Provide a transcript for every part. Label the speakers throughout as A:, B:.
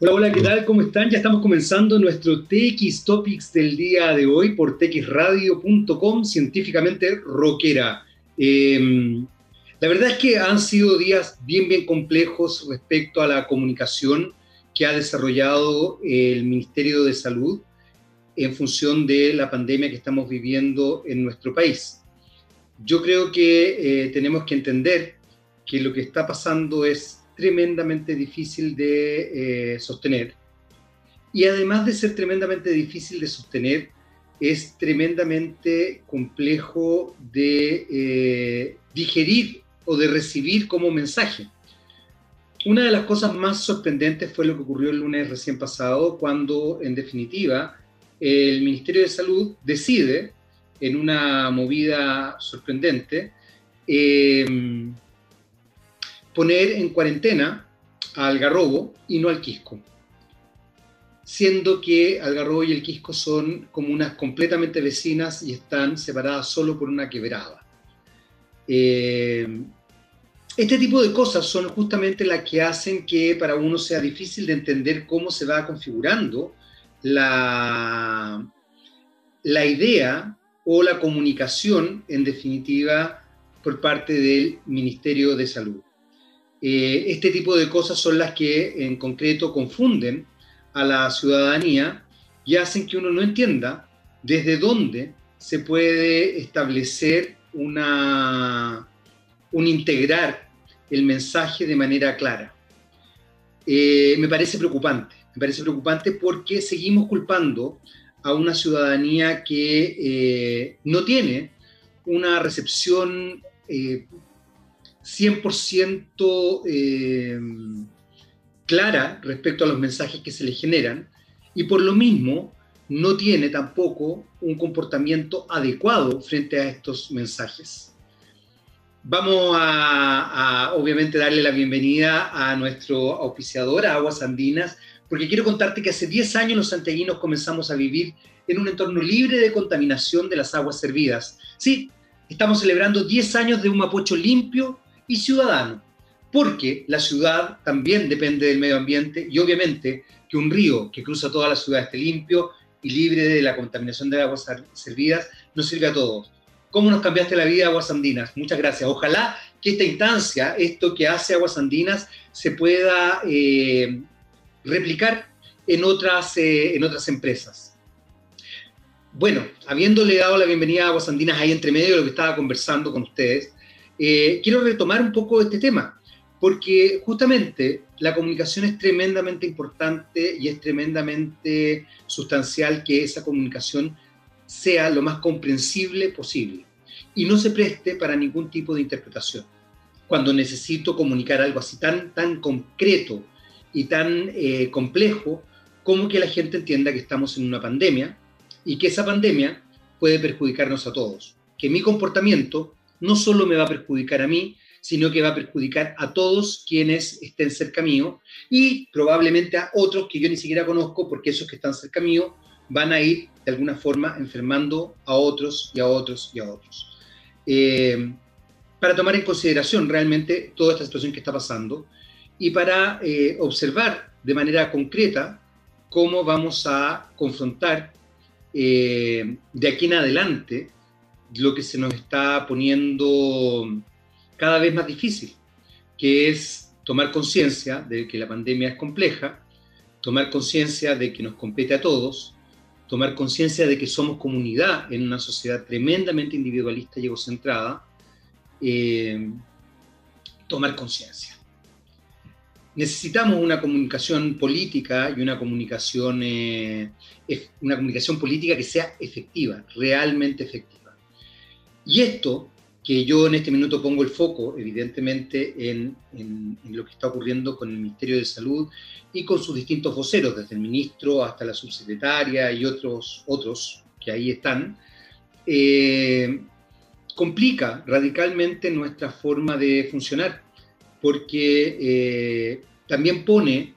A: Hola, hola, ¿qué tal? ¿Cómo están? Ya estamos comenzando nuestro TX Topics del día de hoy por txradio.com, científicamente rockera. Em, la verdad es que han sido días bien, bien complejos respecto a la comunicación que ha desarrollado el Ministerio de Salud en función de la pandemia que estamos viviendo en nuestro país. Yo creo que eh, tenemos que entender que lo que está pasando es tremendamente difícil de eh, sostener. Y además de ser tremendamente difícil de sostener, es tremendamente complejo de eh, digerir o de recibir como mensaje. Una de las cosas más sorprendentes fue lo que ocurrió el lunes recién pasado, cuando en definitiva el Ministerio de Salud decide, en una movida sorprendente, eh, poner en cuarentena a Algarrobo y no al Quisco, siendo que Algarrobo y el Quisco son comunas completamente vecinas y están separadas solo por una quebrada. Eh, este tipo de cosas son justamente las que hacen que para uno sea difícil de entender cómo se va configurando la, la idea o la comunicación, en definitiva, por parte del Ministerio de Salud. Eh, este tipo de cosas son las que en concreto confunden a la ciudadanía y hacen que uno no entienda desde dónde se puede establecer una, un integrar el mensaje de manera clara. Eh, me parece preocupante, me parece preocupante porque seguimos culpando a una ciudadanía que eh, no tiene una recepción 100% eh, clara respecto a los mensajes que se le generan y por lo mismo no tiene tampoco un comportamiento adecuado frente a estos mensajes. Vamos a, obviamente darle la bienvenida a nuestro auspiciador, a Aguas Andinas, porque quiero contarte que hace 10 años los santiaguinos comenzamos a vivir en un entorno libre de contaminación de las aguas servidas. Sí, estamos celebrando 10 años de un Mapocho limpio y ciudadano, porque la ciudad también depende del medio ambiente y obviamente que un río que cruza toda la ciudad esté limpio y libre de la contaminación de aguas servidas nos sirve a todos. ¿Cómo nos cambiaste la vida, Aguas Andinas? Muchas gracias. Ojalá que esta instancia, esto que hace Aguas Andinas, se pueda eh, replicar en otras, eh, en otras empresas. Bueno, habiéndole dado la bienvenida a Aguas Andinas ahí entre medio de lo que estaba conversando con ustedes, eh, quiero retomar un poco este tema, porque justamente la comunicación es tremendamente importante y es tremendamente sustancial que esa comunicación sea lo más comprensible posible y no se preste para ningún tipo de interpretación. Cuando necesito comunicar algo así tan, tan concreto y tan eh, complejo como que la gente entienda que estamos en una pandemia y que esa pandemia puede perjudicarnos a todos, que mi comportamiento no solo me va a perjudicar a mí, sino que va a perjudicar a todos quienes estén cerca mío y probablemente a otros que yo ni siquiera conozco, porque esos que están cerca mío van a ir de alguna forma enfermando a otros y a otros y a otros. Eh, para tomar en consideración realmente toda esta situación que está pasando y para eh, observar de manera concreta cómo vamos a confrontar eh, de aquí en adelante lo que se nos está poniendo cada vez más difícil, que es tomar conciencia de que la pandemia es compleja, tomar conciencia de que nos compete a todos, tomar conciencia de que somos comunidad en una sociedad tremendamente individualista y egocentrada, eh, tomar conciencia. Necesitamos una comunicación política y una comunicación, eh, una comunicación política que sea efectiva, realmente efectiva. Y esto, que yo en este minuto pongo el foco, evidentemente, en, lo que está ocurriendo con el Ministerio de Salud y con sus distintos voceros, desde el ministro hasta la subsecretaria y otros, otros que ahí están, eh, complica radicalmente nuestra forma de funcionar, porque eh, también pone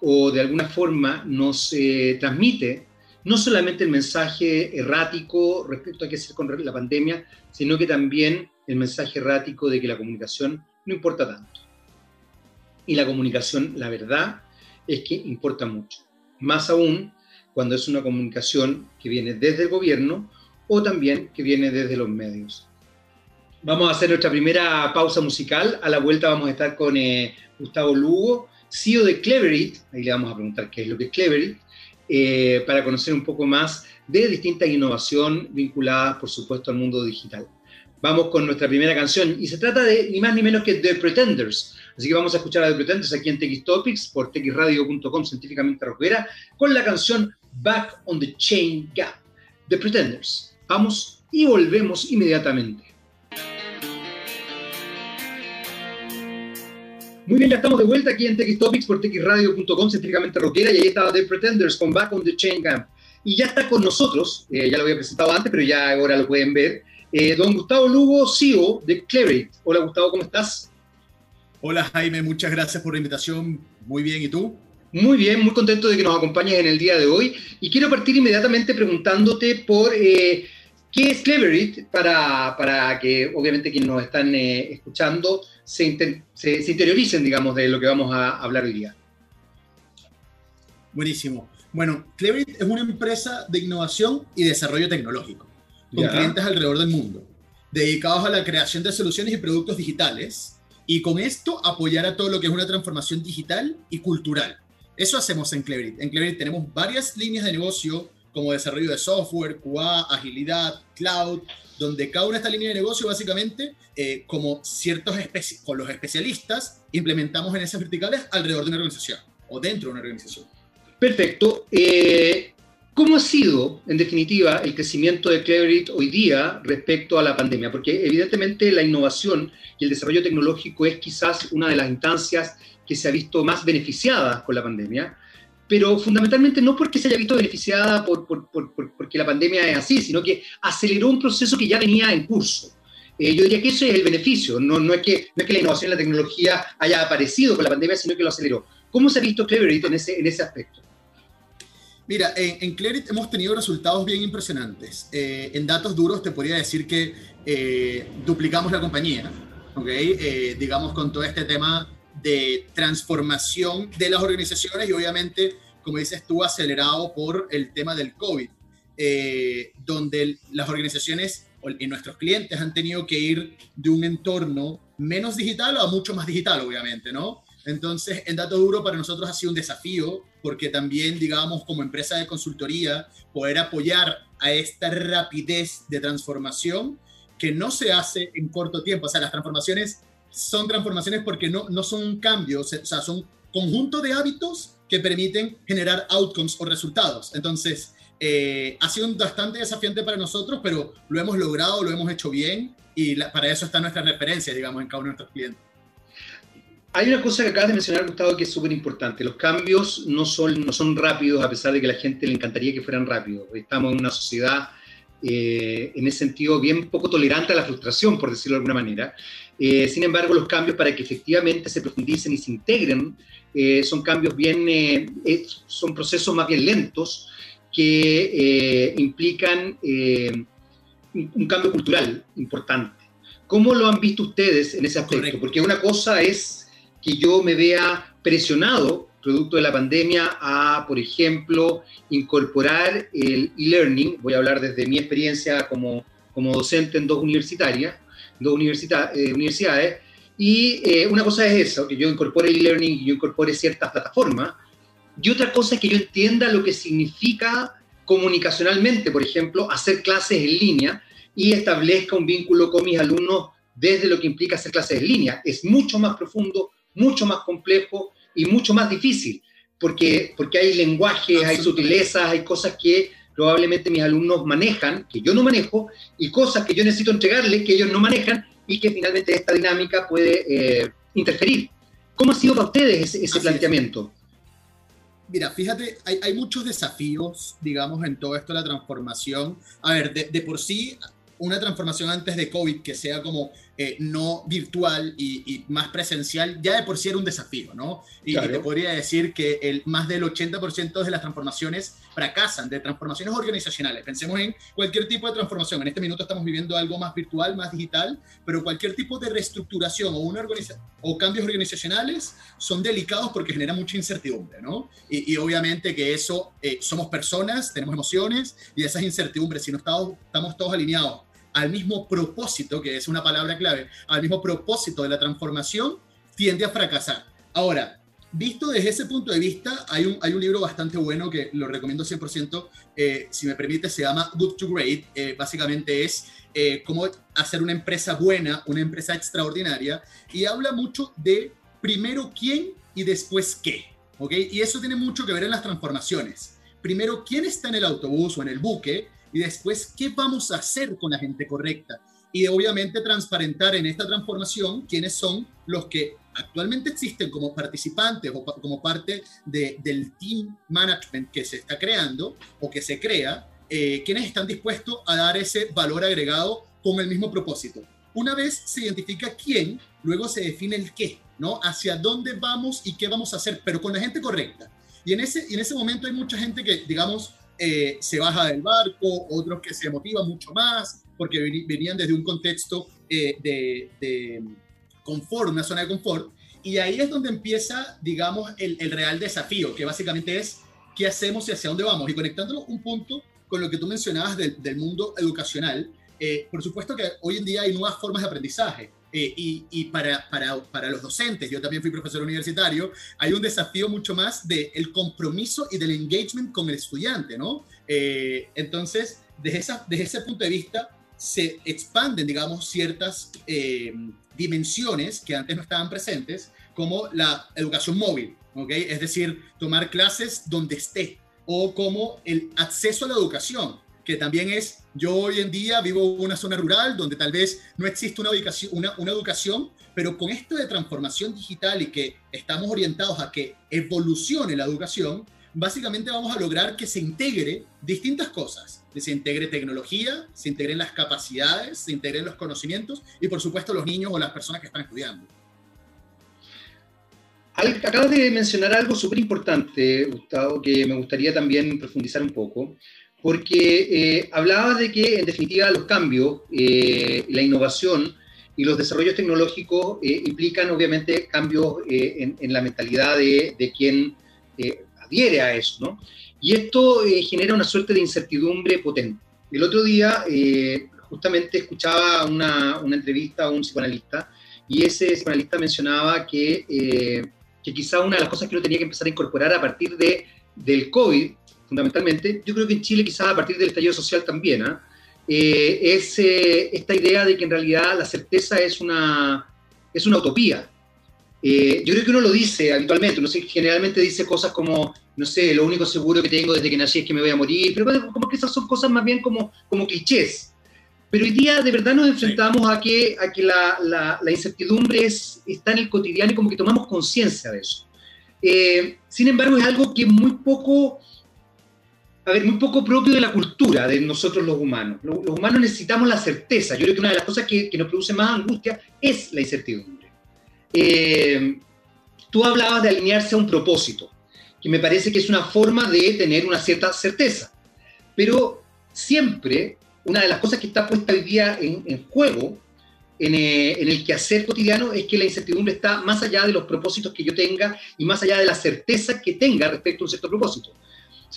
A: o de alguna forma nos eh, transmite no solamente el mensaje errático respecto a qué hacer con la pandemia, sino que también el mensaje errático de que la comunicación no importa tanto. Y la comunicación, la verdad, es que importa mucho. Más aún cuando es una comunicación que viene desde el gobierno o también que viene desde los medios. Vamos a hacer nuestra primera pausa musical. A la vuelta vamos a estar con eh, Gustavo Lugo, CEO de Cleverit. Ahí le vamos a preguntar qué es lo que es Cleverit, eh, para conocer un poco más de distintas innovación vinculadas, por supuesto, al mundo digital. Vamos con nuestra primera canción y se trata de ni más ni menos que The Pretenders. Así que vamos a escuchar a The Pretenders aquí en TX Topics por txradio.com científicamente rockera con la canción Back on the Chain Gap. The Pretenders. Vamos y volvemos inmediatamente. Muy bien, ya estamos de vuelta aquí en TX Topics por txradio.com científicamente rockera y ahí estaba The Pretenders con Back on the Chain Gap. Y ya está con nosotros, eh, ya lo había presentado antes, pero ya ahora lo pueden ver, eh, don Gustavo Lugo, CEO de Cleverit. Hola Gustavo, ¿cómo estás?
B: Hola Jaime, muchas gracias por la invitación. Muy bien, ¿y tú?
A: Muy bien, muy contento de que nos acompañes en el día de hoy. Y quiero partir inmediatamente preguntándote por eh, qué es Cleverit para, para, que obviamente quienes nos están eh, escuchando se, se, interioricen, digamos, de lo que vamos a hablar hoy día.
B: Buenísimo. Bueno, Cleverit es una empresa de innovación y desarrollo tecnológico, con clientes alrededor del mundo, dedicados a la creación de soluciones y productos digitales, y con esto apoyar a todo lo que es una transformación digital y cultural. Eso hacemos en Cleverit. En Cleverit tenemos varias líneas de negocio como desarrollo de software, QA, agilidad, cloud, donde cada una de estas líneas de negocio básicamente, eh, como ciertos con los especialistas, implementamos en esas verticales alrededor de una organización o dentro de una organización.
A: Perfecto. Eh, ¿Cómo ha sido, en definitiva, el crecimiento de Cleverit hoy día respecto a la pandemia? Porque evidentemente la innovación y el desarrollo tecnológico es quizás una de las instancias que se ha visto más beneficiada con la pandemia, pero fundamentalmente no porque se haya visto beneficiada por, porque la pandemia es así, sino que aceleró un proceso que ya venía en curso. Eh, yo diría que ese es el beneficio, no, no, es que, no es que la innovación y la tecnología haya aparecido con la pandemia, sino que lo aceleró. ¿Cómo se ha visto Cleverit en ese, en ese aspecto?
B: Mira, en, en hemos tenido resultados bien impresionantes. Eh, en datos duros te podría decir que eh, duplicamos la compañía, ¿ok? Eh, digamos con todo este tema de transformación de las organizaciones y obviamente, como dices tú, acelerado por el tema del COVID, donde las organizaciones y nuestros clientes han tenido que ir de un entorno menos digital a mucho más digital, obviamente, ¿no? Entonces, en Dato Duro para nosotros ha sido un desafío porque también, digamos, como empresa de consultoría, poder apoyar a esta rapidez de transformación que no se hace en corto tiempo. O sea, las transformaciones son transformaciones porque no, no son cambios, o sea, son conjunto de hábitos que permiten generar outcomes o resultados. Entonces, eh, ha sido bastante desafiante para nosotros, pero lo hemos logrado, lo hemos hecho bien y para eso está nuestra referencia, digamos, en cada uno de nuestros clientes.
A: Hay una cosa que acabas de mencionar, Gustavo, que es súper importante. Los cambios no son, no son rápidos, a pesar de que a la gente le encantaría que fueran rápidos. Estamos en una sociedad, eh, en ese sentido, bien poco tolerante a la frustración, por decirlo de alguna manera. Eh, sin embargo, los cambios para que efectivamente se profundicen y se integren eh, son cambios bien, son procesos más bien lentos que implican un cambio cultural importante. ¿Cómo lo han visto ustedes en ese aspecto? Porque una cosa es que yo me vea presionado, producto de la pandemia, a, por ejemplo, incorporar el e-learning. Voy a hablar desde mi experiencia como, como docente en dos universitarias, dos eh, universidades. Y eh, una cosa es eso, que yo incorpore el e-learning y yo incorpore ciertas plataformas. Y otra cosa es que yo entienda lo que significa comunicacionalmente, por ejemplo, hacer clases en línea y establezca un vínculo con mis alumnos desde lo que implica hacer clases en línea. Es mucho más profundo, mucho más complejo y mucho más difícil, porque, porque hay lenguajes, hay sutilezas, hay cosas que probablemente mis alumnos manejan, que yo no manejo, y cosas que yo necesito entregarles que ellos no manejan y que finalmente esta dinámica puede eh, interferir. ¿Cómo ha sido para ustedes ese, planteamiento?
B: Mira, fíjate, hay, hay, muchos desafíos, digamos, en todo esto de la transformación. A ver, de, de por sí, una transformación antes de COVID que sea como eh, no virtual y, más presencial, ya de por sí era un desafío, ¿no? Y, te podría decir que el, más del 80% de las transformaciones fracasan, de transformaciones organizacionales. Pensemos en cualquier tipo de transformación. En este minuto estamos viviendo algo más virtual, más digital, pero cualquier tipo de reestructuración o, una o cambios organizacionales son delicados porque generan mucha incertidumbre, ¿no? Y, obviamente que eso, eh, somos personas, tenemos emociones y esas incertidumbres, si no estamos, estamos todos alineados al mismo propósito, que es una palabra clave, al mismo propósito de la transformación, tiende a fracasar. Ahora, visto desde ese punto de vista, hay un, hay un libro bastante bueno que lo recomiendo 100%, eh, si me permite, se llama Good to Great. Eh, básicamente es eh, cómo hacer una empresa buena, una empresa extraordinaria, y habla mucho de primero quién y después qué. ¿ok? Y eso tiene mucho que ver en las transformaciones. Primero, quién está en el autobús o en el buque, y después qué vamos a hacer con la gente correcta. Y obviamente transparentar en esta transformación quiénes son los que actualmente existen como participantes o como parte de, del team management que se está creando o que se crea, eh, quienes están dispuestos a dar ese valor agregado con el mismo propósito. Una vez se identifica quién, luego se define el qué, ¿no? Hacia dónde vamos y qué vamos a hacer, pero con la gente correcta. Y en ese, y en ese momento hay mucha gente que, digamos, eh, se baja del barco, otros que se motivan mucho más porque venían desde un contexto eh, de, confort, una zona de confort. Y ahí es donde empieza, digamos, el, real desafío, que básicamente es qué hacemos y hacia dónde vamos. Y conectándolo un punto con lo que tú mencionabas del, del mundo educacional, eh, por supuesto que hoy en día hay nuevas formas de aprendizaje. Eh, y, para, para, para, los docentes, yo también fui profesor universitario, hay un desafío mucho más del el compromiso y del engagement con el estudiante, ¿no? Eh, entonces, desde, esa, desde ese punto de vista, se expanden, digamos, ciertas eh, dimensiones que antes no estaban presentes, como la educación móvil, ¿ok? Es decir, tomar clases donde esté, o como el acceso a la educación que también es, yo hoy en día vivo en una zona rural donde tal vez no existe una, ubicación, una, una educación, pero con esto de transformación digital y que estamos orientados a que evolucione la educación, básicamente vamos a lograr que se integre distintas cosas, que se integre tecnología, se integren las capacidades, se integren los conocimientos y por supuesto los niños o las personas que están estudiando.
A: Acabas de mencionar algo súper importante, Gustavo, que me gustaría también profundizar un poco, porque eh, hablaba de que, en definitiva, los cambios, eh, la innovación y los desarrollos tecnológicos eh, implican, obviamente, cambios en, la mentalidad de, de quien adhiere a eso, ¿no? Y esto genera una suerte de incertidumbre potente. El otro día, justamente, escuchaba una, una, entrevista a un psicoanalista y ese psicoanalista mencionaba que, que quizá una de las cosas que uno tenía que empezar a incorporar a partir de, del COVID fundamentalmente, yo creo que en Chile quizás a partir del estallido social también, ¿ah? eh, es eh, esta idea de que en realidad la certeza es una, es una utopía. Eh, yo creo que uno lo dice habitualmente, no sé, generalmente dice cosas como, no sé, lo único seguro que tengo desde que nací es que me voy a morir, pero como que esas son cosas más bien como, como clichés. Pero hoy día de verdad nos enfrentamos a que, a que la, la, la incertidumbre es, está en el cotidiano y como que tomamos conciencia de eso. sin embargo, es algo que muy poco a ver, muy poco propio de la cultura de nosotros los humanos. Los, humanos necesitamos la certeza. Yo creo que una de las cosas que, nos produce más angustia es la incertidumbre. Eh, tú hablabas de alinearse a un propósito, que me parece que es una forma de tener una cierta certeza. Pero siempre una de las cosas que está puesta hoy día en, juego en, eh, en, el quehacer cotidiano es que la incertidumbre está más allá de los propósitos que yo tenga y más allá de la certeza que tenga respecto a un cierto propósito.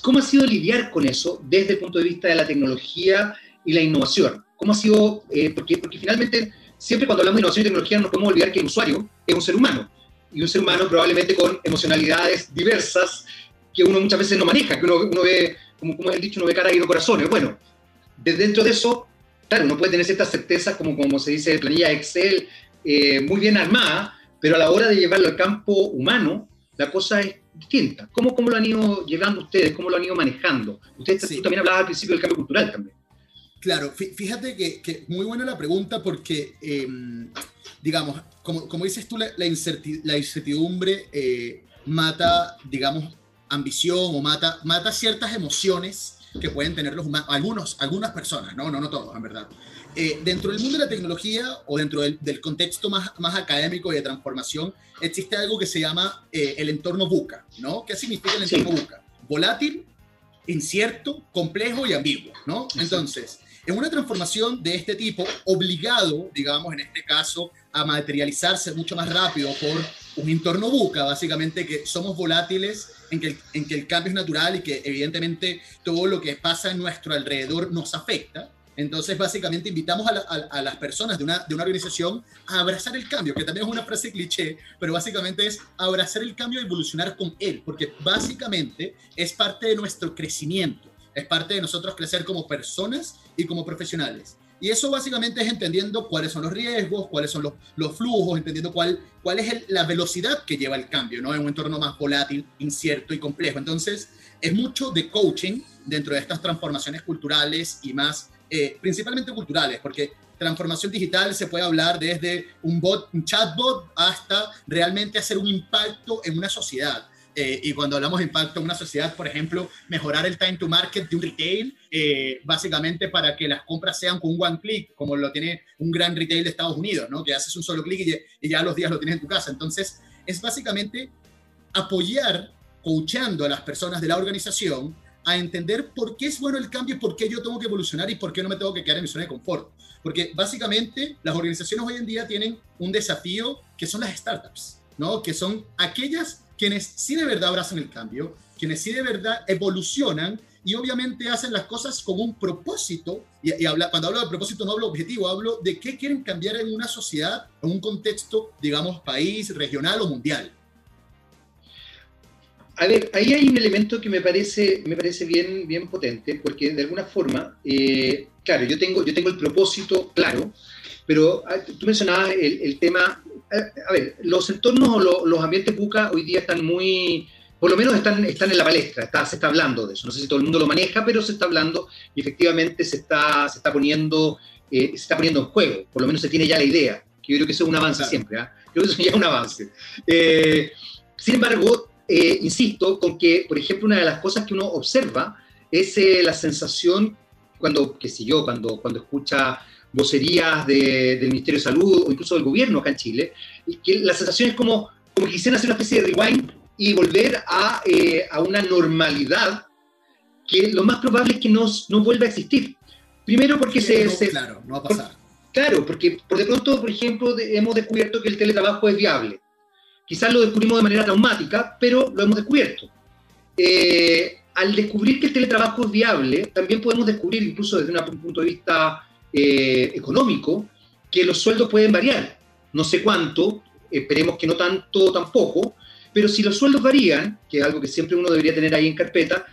A: ¿Cómo ha sido lidiar con eso desde el punto de vista de la tecnología y la innovación? ¿Cómo ha sido, eh, porque, porque finalmente siempre cuando hablamos de innovación y tecnología no nos podemos olvidar que el usuario es un ser humano, y un ser humano probablemente con emocionalidades diversas que uno muchas veces no maneja, que uno, ve, como, como he dicho, uno ve cara y no corazones. Bueno, desde dentro de eso, claro, uno puede tener ciertas certezas, como, como se dice, planilla Excel, eh, muy bien armada, pero a la hora de llevarlo al campo humano, la cosa es distinta. ¿Cómo, ¿Cómo lo han ido llevando ustedes? ¿Cómo lo han ido manejando? Ustedes también hablaba al principio del cambio cultural también.
B: Claro, fíjate que, que muy buena la pregunta porque, em, digamos, como, como, dices tú, la, la incertidumbre eh, mata, digamos, ambición o mata, mata ciertas emociones que pueden tener los humanos, algunos, algunas personas, no, no, no todos, en verdad. Eh, dentro del mundo de la tecnología o dentro del, contexto más, más académico y de transformación, existe algo que se llama eh, el entorno buca, ¿no? ¿Qué significa el entorno buca? Volátil, incierto, complejo y ambiguo, ¿no? Entonces, en una transformación de este tipo, obligado, digamos, en este caso, a materializarse mucho más rápido por un entorno buca, básicamente que somos volátiles, en que, el, en que el cambio es natural y que evidentemente todo lo que pasa en nuestro alrededor nos afecta. Entonces, básicamente, invitamos a, las personas de una, de una, organización a abrazar el cambio, que también es una frase cliché, pero básicamente es abrazar el cambio y evolucionar con él, porque básicamente es parte de nuestro crecimiento, es parte de nosotros crecer como personas y como profesionales. Y eso básicamente es entendiendo cuáles son los riesgos, cuáles son los, los flujos, entendiendo cuál, cuál es la velocidad que lleva el cambio, ¿no? En un entorno más volátil, incierto y complejo. Entonces, es mucho de coaching dentro de estas transformaciones culturales y más eh, principalmente culturales, porque transformación digital se puede hablar desde un bot, chatbot, hasta realmente hacer un impacto en una sociedad. Eh, y cuando hablamos de impacto en una sociedad, por ejemplo, mejorar el time to market de un retail, eh, básicamente para que las compras sean con un one click, como lo tiene un gran retail de Estados Unidos, ¿no? que haces un solo clic y, y, ya los días lo tienes en tu casa. Entonces, es básicamente apoyar, coachando a las personas de la organización a entender por qué es bueno el cambio y por qué yo tengo que evolucionar y por qué no me tengo que quedar en mi zona de confort. Porque básicamente las organizaciones hoy en día tienen un desafío que son las startups, ¿no? Que son aquellas quienes sí de verdad abrazan el cambio, quienes sí de verdad evolucionan y obviamente hacen las cosas con un propósito. Y, habla, cuando hablo de propósito no hablo objetivo, hablo de qué quieren cambiar en una sociedad, en un contexto, digamos, país, regional o mundial.
A: A ver, ahí hay un elemento que me parece, me parece bien, bien potente, porque de alguna forma, eh, claro, yo tengo, yo tengo el propósito claro, pero ah, tú mencionabas el, tema, a, ver, los entornos o los ambientes buca hoy día están muy, por lo menos están, están en la palestra, está, se está hablando de eso, no sé si todo el mundo lo maneja, pero se está hablando y efectivamente se está, se está, poniendo, eh, se está poniendo en juego, por lo menos se tiene ya la idea, que yo creo que eso es un avance siempre, ¿ah? creo que eso ya es un avance. Eh, sin embargo, eh, insisto, con que, por ejemplo, una de las cosas que uno observa es eh, la sensación, cuando, qué sé yo, cuando, cuando escucha vocerías del Ministerio de Salud o incluso del gobierno acá en Chile, que la sensación es como, como que quisieran hacer una especie de rewind y volver a, eh, a una normalidad que lo más probable es que no, no vuelva a existir. Primero porque se,
B: Claro, no va a pasar.
A: claro, porque por de pronto, por ejemplo, hemos descubierto que el teletrabajo es viable Quizás lo descubrimos de manera traumática, pero lo hemos descubierto. Eh, al descubrir que el teletrabajo es viable, también podemos descubrir, incluso desde un punto de vista eh, económico, que los sueldos pueden variar. No sé cuánto, esperemos que no tanto tampoco, pero si los sueldos varían, que es algo que siempre uno debería tener ahí en carpeta,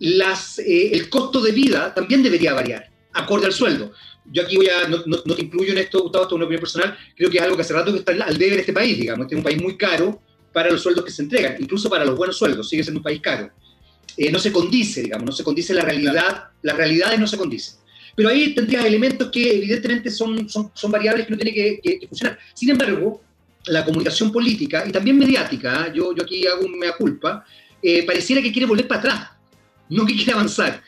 A: eh, el costo de vida también debería variar, acorde al sueldo yo aquí voy a, no, no, te incluyo en esto, Gustavo, esto es una opinión personal, creo que es algo que hace rato que está al debe en este país, digamos, este es un país muy caro para los sueldos que se entregan, incluso para los buenos sueldos, sigue siendo un país caro. Eh, no se condice, digamos, no se condice la realidad, las realidades no se condicen. Pero ahí tendrías elementos que evidentemente son, son, son variables que no tienen que, que, funcionar. Sin embargo, la comunicación política y también mediática, ¿eh? yo, yo aquí hago un mea culpa, eh, pareciera que quiere volver para atrás, no que quiere avanzar.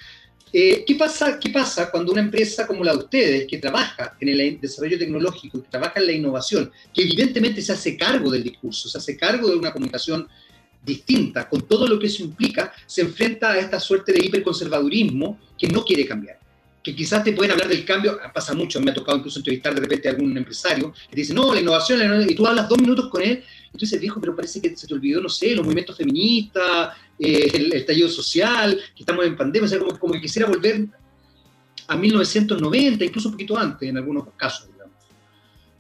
A: Eh, ¿qué, pasa, ¿Qué pasa cuando una empresa como la de ustedes, que trabaja en el desarrollo tecnológico, que trabaja en la innovación, que evidentemente se hace cargo del discurso, se hace cargo de una comunicación distinta, con todo lo que eso implica, se enfrenta a esta suerte de hiperconservadurismo que no quiere cambiar? que quizás te pueden hablar del cambio, pasa mucho, me ha tocado incluso entrevistar de repente a algún empresario que dice, no, la innovación, la innovación, y tú hablas dos minutos con él, y tú viejo, pero parece que se te olvidó, no sé, los movimientos feministas, eh, el, estallido social, que estamos en pandemia, o sea, como, que quisiera volver a 1990, incluso un poquito antes en algunos casos.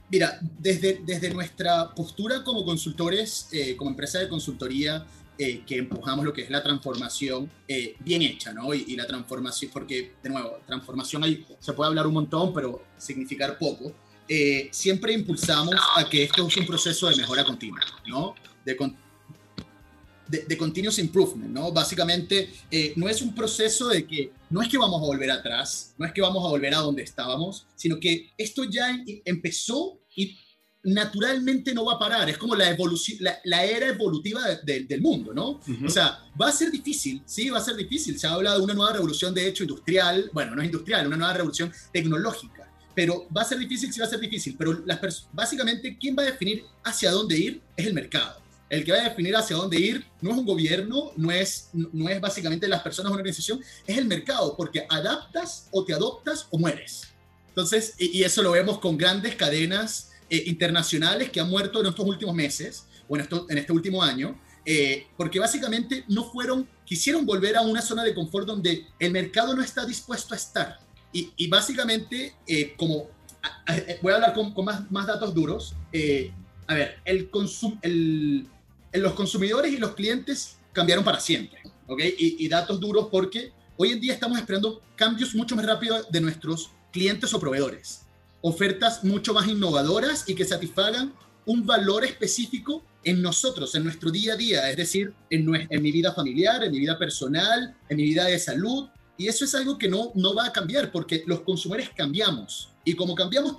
B: Mira, desde, desde nuestra postura como consultores, eh, como empresa de consultoría, eh, que empujamos lo que es la transformación bien hecha, ¿no? Y, la transformación, porque, de nuevo, transformación ahí se puede hablar un montón, pero significar poco. Siempre impulsamos a que esto es un proceso de mejora continua, ¿no? De, de, continuous improvement, ¿no? Básicamente, eh, no es un proceso de que no es que vamos a volver atrás, no es que vamos a volver a donde estábamos, sino que esto ya em, empezó y naturalmente no va a parar, es como la, evolución, la, era evolutiva del mundo, ¿no? O sea, va a ser difícil, sí, va a ser difícil. Se ha hablado de una nueva revolución, de hecho, industrial, bueno, no es industrial, una nueva revolución tecnológica, pero va a ser difícil, sí va a ser difícil, pero las básicamente, ¿quién va a definir hacia dónde ir? Es el mercado. El que va a definir hacia dónde ir no es un gobierno, no es, no es básicamente las personas de una organización, es el mercado, porque adaptas o te adoptas o mueres. Entonces, y, eso lo vemos con grandes cadenas eh, internacionales que han muerto en estos últimos meses o en, esto, en este último año, eh, porque básicamente no fueron, quisieron volver a una zona de confort donde el mercado no está dispuesto a estar. Y, y básicamente, eh, como voy a hablar con, con más, más, datos duros, a ver, el consum, el, los consumidores y los clientes cambiaron para siempre, ¿ok? Y, y datos duros porque hoy en día estamos esperando cambios mucho más rápidos de nuestros clientes o proveedores. Ofertas mucho más innovadoras y que satisfagan un valor específico en nosotros, en nuestro día a día, es decir, en, en mi vida familiar, en mi vida personal, en mi vida de salud. Y eso es algo que no, no va a cambiar porque los consumidores cambiamos. Y como cambiamos,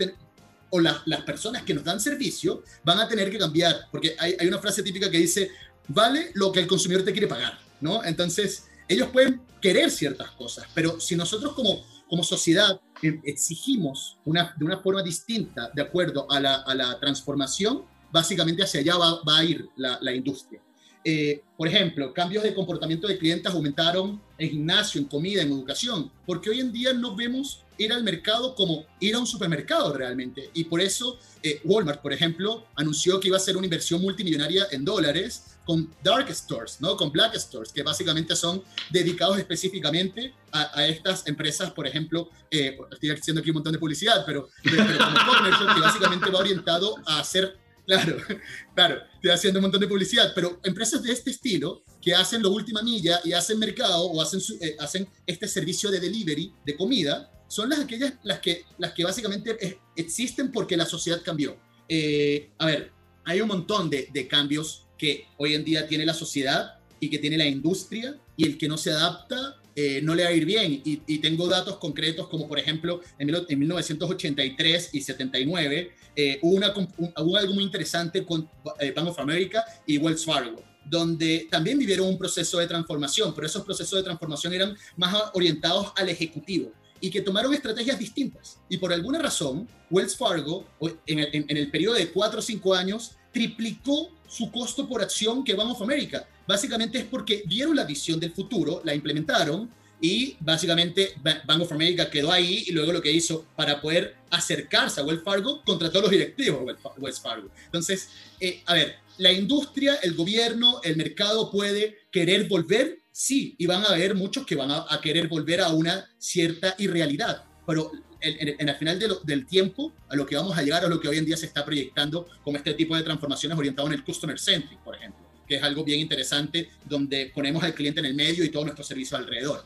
B: o las personas que nos dan servicio van a tener que cambiar, porque hay, hay, una frase típica que dice, vale lo que el consumidor te quiere pagar, ¿no? Entonces, ellos pueden querer ciertas cosas, pero si nosotros como como sociedad exigimos una, de una forma distinta de acuerdo a la, a la transformación, básicamente hacia allá va, va a ir la, la industria. Eh, por ejemplo, cambios de comportamiento de clientes aumentaron en gimnasio, en comida, en educación, porque hoy en día no vemos ir al mercado como ir a un supermercado realmente. Y por eso eh, Walmart, por ejemplo, anunció que iba a hacer una inversión multimillonaria en dólares con dark stores, ¿no? Con black stores, que básicamente son dedicados específicamente a, estas empresas, por ejemplo, eh, estoy haciendo aquí un montón de publicidad, pero, pero, como que básicamente va orientado a hacer Claro, claro, estoy haciendo un montón de publicidad, pero empresas de este estilo que hacen lo última milla y hacen mercado o hacen, eh, hacen este servicio de delivery de comida, son las aquellas las que, las que básicamente existen porque la sociedad cambió. Eh, a ver, hay un montón de, de cambios que hoy en día tiene la sociedad y que tiene la industria y el que no se adapta eh, no le va a ir bien. Y, tengo datos concretos como, por ejemplo, en, 1983 y 79 eh, hubo, una, hubo, algo muy interesante con eh, Bank of America y Wells Fargo donde también vivieron un proceso de transformación, pero esos procesos de transformación eran más orientados al ejecutivo y que tomaron estrategias distintas. Y por alguna razón, Wells Fargo, en el, en periodo de 4 o 5 años, triplicó su costo por acción que Bank of America básicamente es porque vieron la visión del futuro, la implementaron y básicamente Bank of America quedó ahí y luego lo que hizo para poder acercarse a Wells Fargo contrató a los directivos de Wells Fargo. Entonces, eh, a ver, la industria, el gobierno, el mercado puede querer volver, sí, y van a haber muchos que van a, querer volver a una cierta irrealidad, pero en, en, el final del tiempo, a lo que vamos a llegar a lo que hoy en día se está proyectando como este tipo de transformaciones orientadas en el customer centric, por ejemplo que es algo bien interesante, donde ponemos al cliente en el medio y todo nuestro servicio alrededor.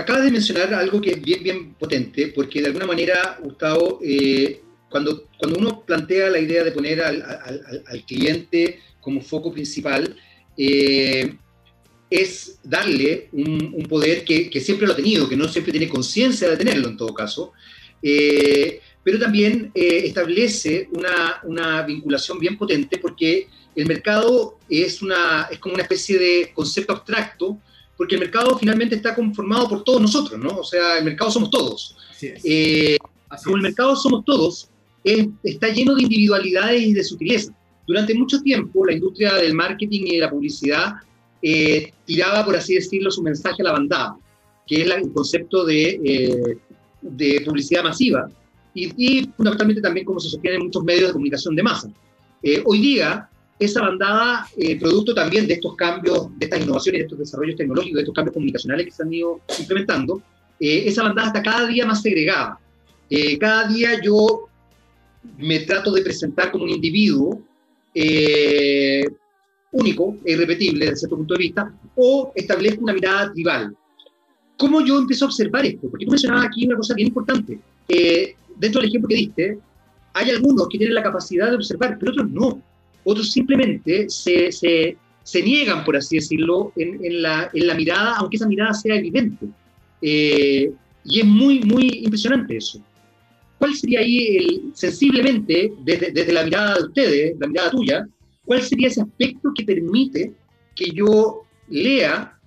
A: Acabas de mencionar algo que es bien, bien potente, porque de alguna manera, Gustavo, eh, cuando, cuando uno plantea la idea de poner al, al, al cliente como foco principal, eh, es darle un, un poder que, que, siempre lo ha tenido, que no siempre tiene conciencia de tenerlo en todo caso, eh, pero también establece una, una, vinculación bien potente porque el mercado es, una, es como una especie de concepto abstracto, porque el mercado finalmente está conformado por todos nosotros, ¿no? O sea, el mercado somos todos. Eh, como el mercado somos todos, está lleno de individualidades y de sutileza. Durante mucho tiempo, la industria del marketing y de la publicidad eh, tiraba, por así decirlo, su mensaje a la bandada, que es el concepto de, eh, de publicidad masiva, y, y, fundamentalmente también como se sostiene en muchos medios de comunicación de masa. hoy día, esa bandada, eh, producto también de estos cambios, de estas innovaciones, de estos desarrollos tecnológicos, de estos cambios comunicacionales que se han ido implementando, eh, esa bandada está cada día más segregada. Eh, cada día yo me trato de presentar como un individuo único e irrepetible desde cierto punto de vista, o establezco una mirada tribal. ¿Cómo yo empiezo a observar esto? Porque tú mencionabas aquí una cosa bien importante. dentro del ejemplo que diste, hay algunos que tienen la capacidad de observar, pero otros no otros simplemente se, se, se niegan, por así decirlo, en, en, la, en, la, mirada, aunque esa mirada sea evidente. Eh, y es muy, muy impresionante eso. ¿cuál sería ahí, el, sensiblemente, desde, desde la mirada de ustedes, la mirada tuya, cuál sería ese aspecto que permite que yo lea,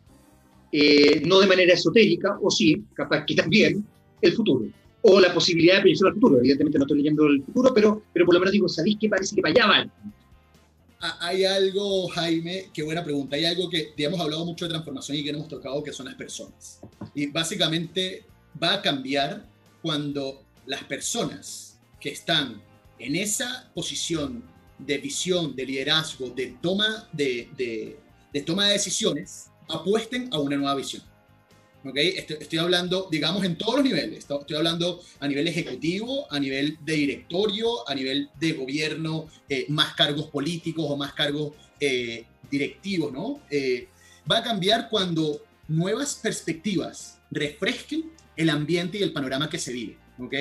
A: eh, no de manera esotérica, o sí, capaz que también, el futuro? O la posibilidad de proyección al futuro. Evidentemente no estoy leyendo el futuro, pero, pero por lo menos digo, ¿sabéis que parece que para allá van?
B: Hay algo, Jaime, qué buena pregunta. Hay algo que hemos hablado mucho de transformación y que no hemos tocado, que son las personas. Y básicamente va a cambiar cuando las personas que están en esa posición de visión, de liderazgo, de toma de, de, de toma de decisiones, apuesten a una nueva visión. Estoy, hablando, digamos, en todos los niveles. Estoy, hablando a nivel ejecutivo, a nivel de directorio, a nivel de gobierno, eh, más cargos políticos o más cargos eh, directivos, ¿no? Eh, va a cambiar cuando nuevas perspectivas refresquen el ambiente y el panorama que se vive, ¿ok?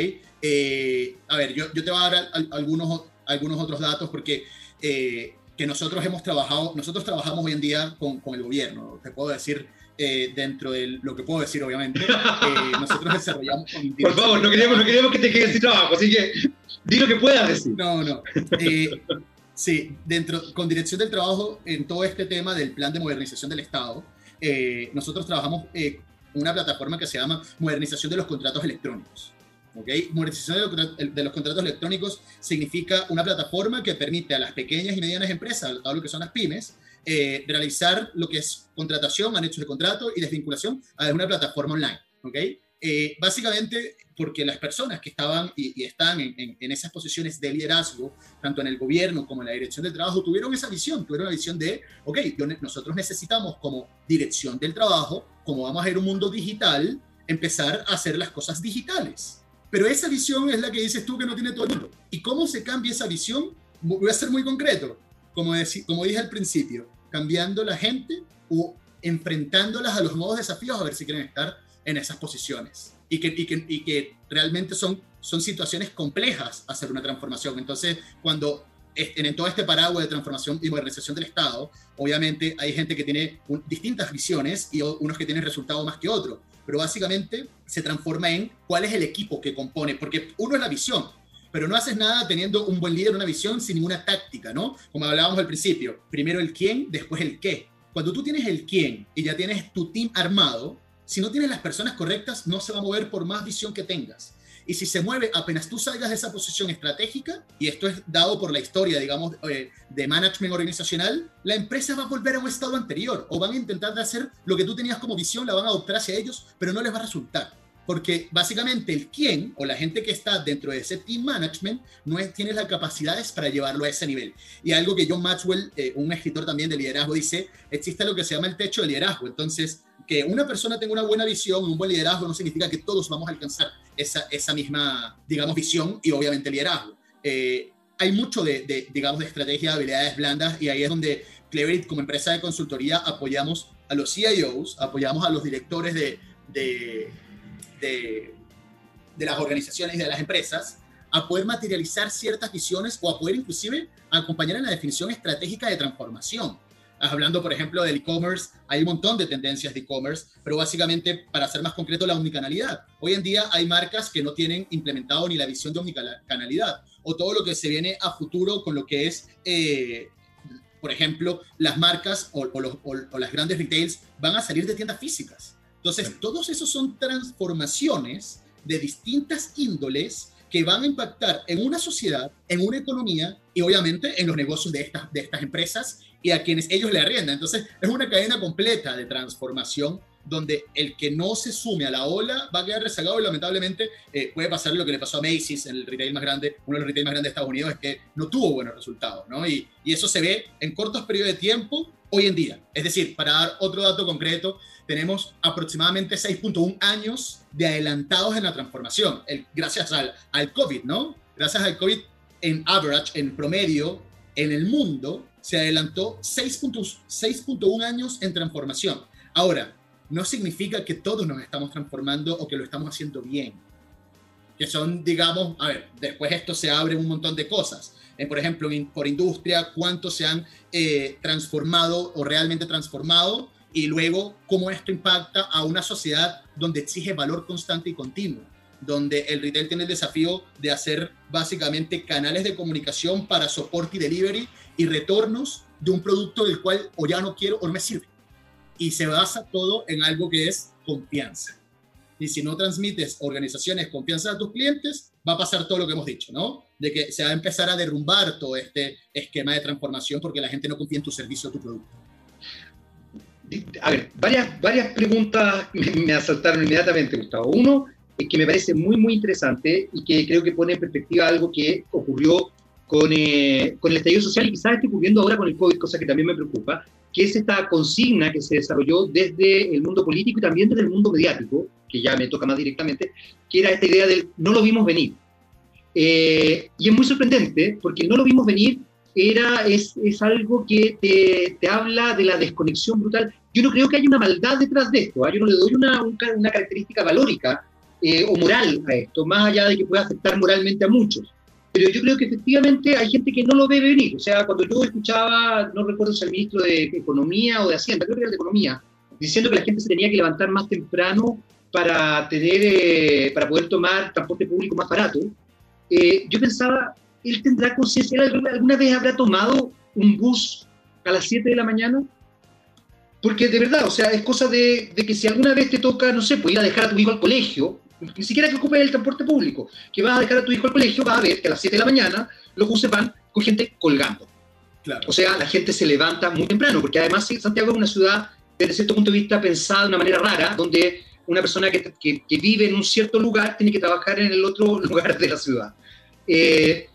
B: a ver, yo, yo, te voy a dar algunos, algunos otros datos porque que nosotros hemos trabajado, nosotros trabajamos hoy en día con, con el gobierno, te puedo decir eh, dentro de lo que puedo decir, obviamente, eh, nosotros desarrollamos...
A: Por favor, no queremos, no queremos que te quedes sin trabajo, así que di lo que puedas decir.
B: No, no. Eh, sí, dentro, con Dirección del Trabajo, en todo este tema del plan de modernización del Estado, nosotros trabajamos una plataforma que se llama Modernización de los Contratos Electrónicos. ¿Okay? Modernización de los, contratos electrónicos significa una plataforma que permite a las pequeñas y medianas empresas, a lo que son las pymes, eh, realizar lo que es contratación, anexos de contrato y desvinculación a una plataforma online. ¿okay? Eh, básicamente porque las personas que estaban y, están en, esas posiciones de liderazgo, tanto en el gobierno como en la dirección del trabajo, tuvieron esa visión, tuvieron la visión de, ok, nosotros necesitamos como dirección del trabajo, como vamos a ver un mundo digital, empezar a hacer las cosas digitales. Pero esa visión es la que dices tú que no tiene todo el mundo. ¿Y cómo se cambia esa visión? Voy a ser muy concreto como, como dije al principio, cambiando la gente o enfrentándolas a los nuevos desafíos a ver si quieren estar en esas posiciones. Y que, y que, y que realmente son, son situaciones complejas hacer una transformación. Entonces, cuando en todo este paraguas de transformación y modernización del Estado, obviamente hay gente que tiene distintas visiones y unos que tienen resultados más que otros, pero básicamente se transforma en cuál es el equipo que compone, porque uno es la visión, pero no haces nada teniendo un buen líder, una visión sin ninguna táctica, ¿no? Como hablábamos al principio, primero el quién, después el qué. Cuando tú tienes el quién y ya tienes tu team armado, si no tienes las personas correctas, no se va a mover por más visión que tengas. Y si se mueve apenas tú salgas de esa posición estratégica, y esto es dado por la historia, digamos, eh, de management organizacional, la empresa va a volver a un estado anterior o van a intentar de hacer lo que tú tenías como visión, la van a adoptar hacia ellos, pero no les va a resultar. Porque básicamente el quién o la gente que está dentro de ese team management no es, tiene las capacidades para llevarlo a ese nivel. Y algo que John Maxwell, eh, un escritor también de liderazgo, dice, existe lo que se llama el techo de liderazgo. Entonces, que una persona tenga una buena visión, un buen liderazgo, no significa que todos vamos a alcanzar esa, esa misma, digamos, visión y obviamente liderazgo. Eh, hay mucho de, digamos, de estrategia, de habilidades blandas y ahí es donde Cleverit como empresa de consultoría apoyamos a los CIOs, apoyamos a los directores de de, las organizaciones y de las empresas a poder materializar ciertas visiones o a poder inclusive acompañar en la definición estratégica de transformación. Hablando, por ejemplo, del e-commerce, hay un montón de tendencias de e-commerce, pero básicamente, para ser más concreto, la omnicanalidad. Hoy en día hay marcas que no tienen implementado ni la visión de omnicanalidad, o todo lo que se viene a futuro con lo que es, eh, por ejemplo, las marcas o, o las grandes retails van a salir de tiendas físicas entonces, todos esos son transformaciones de distintas índoles que van a impactar en una sociedad, en una economía y obviamente en los negocios de estas, de estas empresas y a quienes ellos le arriendan. Entonces, es una cadena completa de transformación donde el que no se sume a la ola va a quedar rezagado y lamentablemente eh, puede pasar lo que le pasó a Macy's, el retail más grande, uno de los retail más grandes de Estados Unidos, es que no tuvo buenos resultados, ¿no? Y, y eso se ve en cortos periodos de tiempo hoy en día. Es decir, para dar otro dato concreto, tenemos aproximadamente 6.1 años de adelantados en la transformación, el, gracias al, al COVID, ¿no? Gracias al COVID, en average, en promedio, en el mundo, se adelantó 6.1 años en transformación. Ahora, no significa que todos nos estamos transformando o que lo estamos haciendo bien. Que son, digamos, a ver, después esto se abre un montón de cosas. Eh, por ejemplo, por industria, cuántos se han eh, transformado o realmente transformado y luego cómo esto impacta a una sociedad donde exige valor constante y continuo. donde el retail tiene el desafío de hacer básicamente canales de comunicación para soporte y delivery y retornos de un producto del cual o ya no quiero o no me sirve. Y se basa todo en algo que es confianza. Y si no transmites organizaciones confianza a tus clientes, va a pasar todo lo que hemos dicho, ¿no? De que se va a empezar a derrumbar todo este esquema de transformación porque la gente no confía en tu servicio o tu producto.
A: A ver, varias, varias preguntas me asaltaron inmediatamente, Gustavo. Uno, que me parece muy, muy interesante y que creo que pone en perspectiva algo que ocurrió con, eh, con el estallido social y quizás esté ocurriendo ahora con el COVID, cosa que también me preocupa, que es esta consigna que se desarrolló desde el mundo político y también desde el mundo mediático, que ya me toca más directamente, que era esta idea del no lo vimos venir. Eh, y es muy sorprendente porque no lo vimos venir era, es, es algo que te, te, habla de la desconexión brutal. Yo no creo que haya una maldad detrás de esto, ¿ah? yo no le doy una, una característica valórica eh, o moral a esto, más allá de que pueda afectar moralmente a muchos. Pero yo creo que efectivamente hay gente que no lo ve venir. O sea, cuando yo escuchaba, no recuerdo si el ministro de Economía o de Hacienda, creo que era de Economía, diciendo que la gente se tenía que levantar más temprano para, tener, eh, para poder tomar transporte público más barato, eh, yo pensaba, él tendrá conciencia, alguna vez habrá tomado un bus a las 7 de la mañana? Porque de verdad, o sea, es cosa de, de, que si alguna vez te toca, no sé, pues ir a dejar a tu hijo al colegio, ni siquiera que ocupes el transporte público, que vas a dejar a tu hijo al colegio, vas a ver que a las 7 de la mañana los buses van con gente colgando. Claro. O sea, la gente se levanta muy temprano, porque además Santiago es una ciudad, desde cierto punto de vista, pensada de una manera rara, donde una persona que, que, que vive en un cierto lugar tiene que trabajar en el otro lugar de la ciudad. Eh,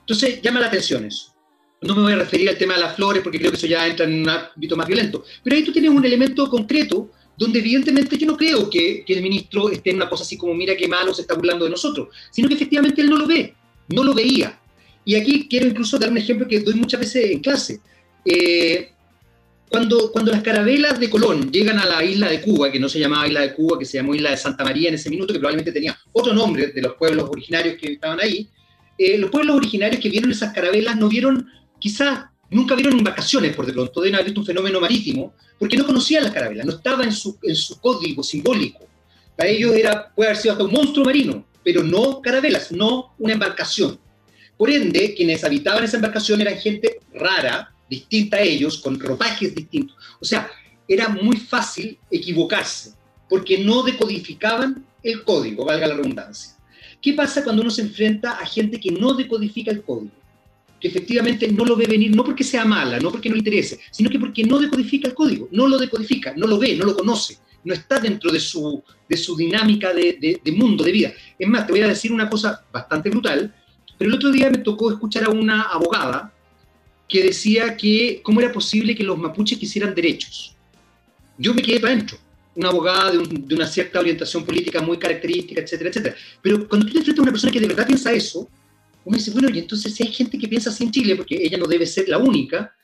A: entonces, llama la atención eso. No me voy a referir al tema de las flores, porque creo que eso ya entra en un ámbito más violento. Pero ahí tú tienes un elemento concreto donde evidentemente yo no creo que, que, el ministro esté en una cosa así como, mira qué malo se está burlando de nosotros, sino que efectivamente él no lo ve, no lo veía. Y aquí quiero incluso dar un ejemplo que doy muchas veces en clase. Eh, cuando, cuando las carabelas de Colón llegan a la isla de Cuba, que no se llamaba isla de Cuba, que se llamó isla de Santa María en ese minuto, que probablemente tenía otro nombre de los pueblos originarios que estaban ahí, eh, los pueblos originarios que vieron esas carabelas no vieron, quizás nunca vieron embarcaciones por de pronto, deben haber visto un fenómeno marítimo, porque no conocían las carabelas, no estaba en su, en su código simbólico. Para ellos era, puede haber sido hasta un monstruo marino, pero no carabelas, no una embarcación. Por ende, quienes habitaban esa embarcación eran gente rara, distinta a ellos, con ropajes distintos. O sea, era muy fácil equivocarse, porque no decodificaban el código, valga la redundancia. ¿Qué pasa cuando uno se enfrenta a gente que no decodifica el código? Que efectivamente no lo ve venir, no porque sea mala, no porque no le interese, sino que porque no decodifica el código, no lo decodifica, no lo ve, no lo conoce, no está dentro de su, de su dinámica de, de, mundo, de vida. Es más, te voy a decir una cosa bastante brutal, pero el otro día me tocó escuchar a una abogada que decía que cómo era posible que los mapuches quisieran derechos. Yo me quedé para adentro, una abogada de, de, una cierta orientación política muy característica, etcétera, etcétera. Pero cuando tú te enfrentas a una persona que de verdad piensa eso, uno dice, bueno, y entonces si hay gente que piensa así en Chile, porque ella no debe ser la única,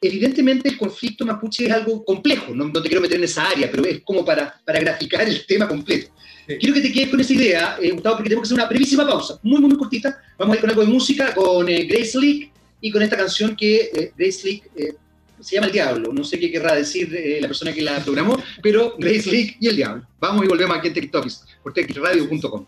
A: evidentemente el conflicto mapuche es algo complejo, no, no te quiero meter en esa área, pero es como para, para graficar el tema completo. Sí. Quiero que te quedes con esa idea, eh, Gustavo, porque tenemos que hacer una brevísima pausa, muy, muy, muy cortita. Vamos a ir con algo de música, con eh, Grace Leak y con esta canción que eh, Grace Leak eh, se llama El Diablo. No sé qué querrá decir la persona que la programó, pero Grace Leak y El Diablo. Vamos y volvemos aquí en TikTok, por techradio.com.